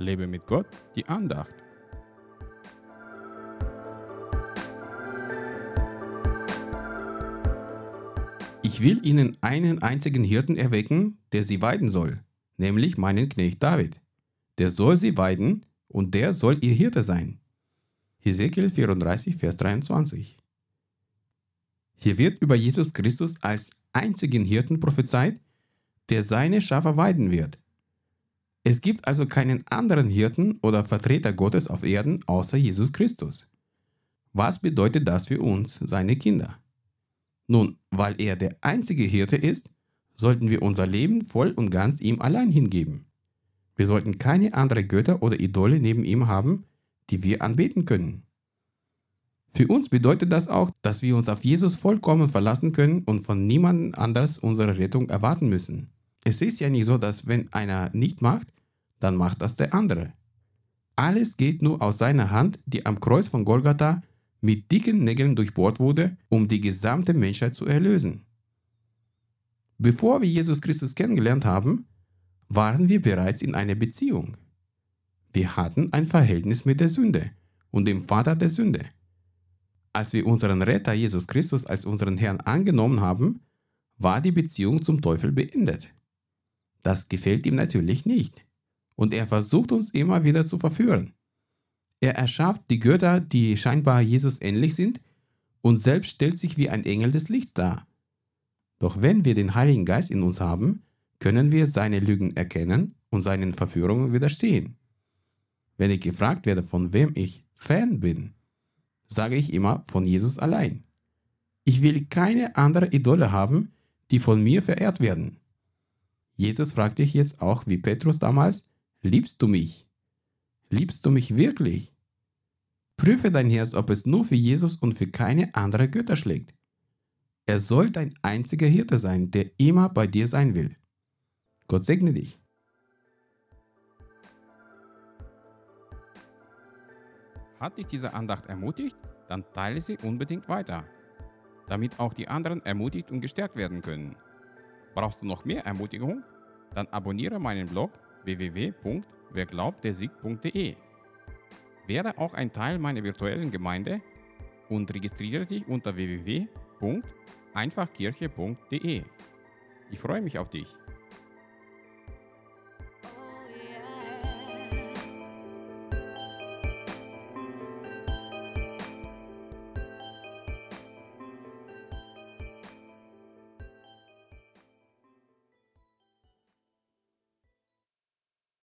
Lebe mit Gott, die Andacht. Ich will ihnen einen einzigen Hirten erwecken, der sie weiden soll, nämlich meinen Knecht David. Der soll sie weiden und der soll ihr Hirte sein. Hesekiel 34, Vers 23. Hier wird über Jesus Christus als einzigen Hirten prophezeit, der seine Schafe weiden wird. Es gibt also keinen anderen Hirten oder Vertreter Gottes auf Erden außer Jesus Christus. Was bedeutet das für uns, seine Kinder? Nun, weil er der einzige Hirte ist, sollten wir unser Leben voll und ganz ihm allein hingeben. Wir sollten keine anderen Götter oder Idole neben ihm haben, die wir anbeten können. Für uns bedeutet das auch, dass wir uns auf Jesus vollkommen verlassen können und von niemandem anders unsere Rettung erwarten müssen. Es ist ja nicht so, dass wenn einer nicht macht, dann macht das der andere. Alles geht nur aus seiner Hand, die am Kreuz von Golgatha mit dicken Nägeln durchbohrt wurde, um die gesamte Menschheit zu erlösen. Bevor wir Jesus Christus kennengelernt haben, waren wir bereits in einer Beziehung. Wir hatten ein Verhältnis mit der Sünde und dem Vater der Sünde. Als wir unseren Retter Jesus Christus als unseren Herrn angenommen haben, war die Beziehung zum Teufel beendet. Das gefällt ihm natürlich nicht. Und er versucht uns immer wieder zu verführen. Er erschafft die Götter, die scheinbar Jesus ähnlich sind, und selbst stellt sich wie ein Engel des Lichts dar. Doch wenn wir den Heiligen Geist in uns haben, können wir seine Lügen erkennen und seinen Verführungen widerstehen. Wenn ich gefragt werde, von wem ich Fan bin, sage ich immer von Jesus allein. Ich will keine andere Idole haben, die von mir verehrt werden. Jesus fragt dich jetzt auch, wie Petrus damals, liebst du mich? Liebst du mich wirklich? Prüfe dein Herz, ob es nur für Jesus und für keine andere Götter schlägt. Er soll dein einziger Hirte sein, der immer bei dir sein will. Gott segne dich. Hat dich diese Andacht ermutigt? Dann teile sie unbedingt weiter, damit auch die anderen ermutigt und gestärkt werden können. Brauchst du noch mehr Ermutigung? Dann abonniere meinen Blog www.werglaubtdersieg.de. Werde auch ein Teil meiner virtuellen Gemeinde und registriere dich unter www.einfachkirche.de. Ich freue mich auf dich.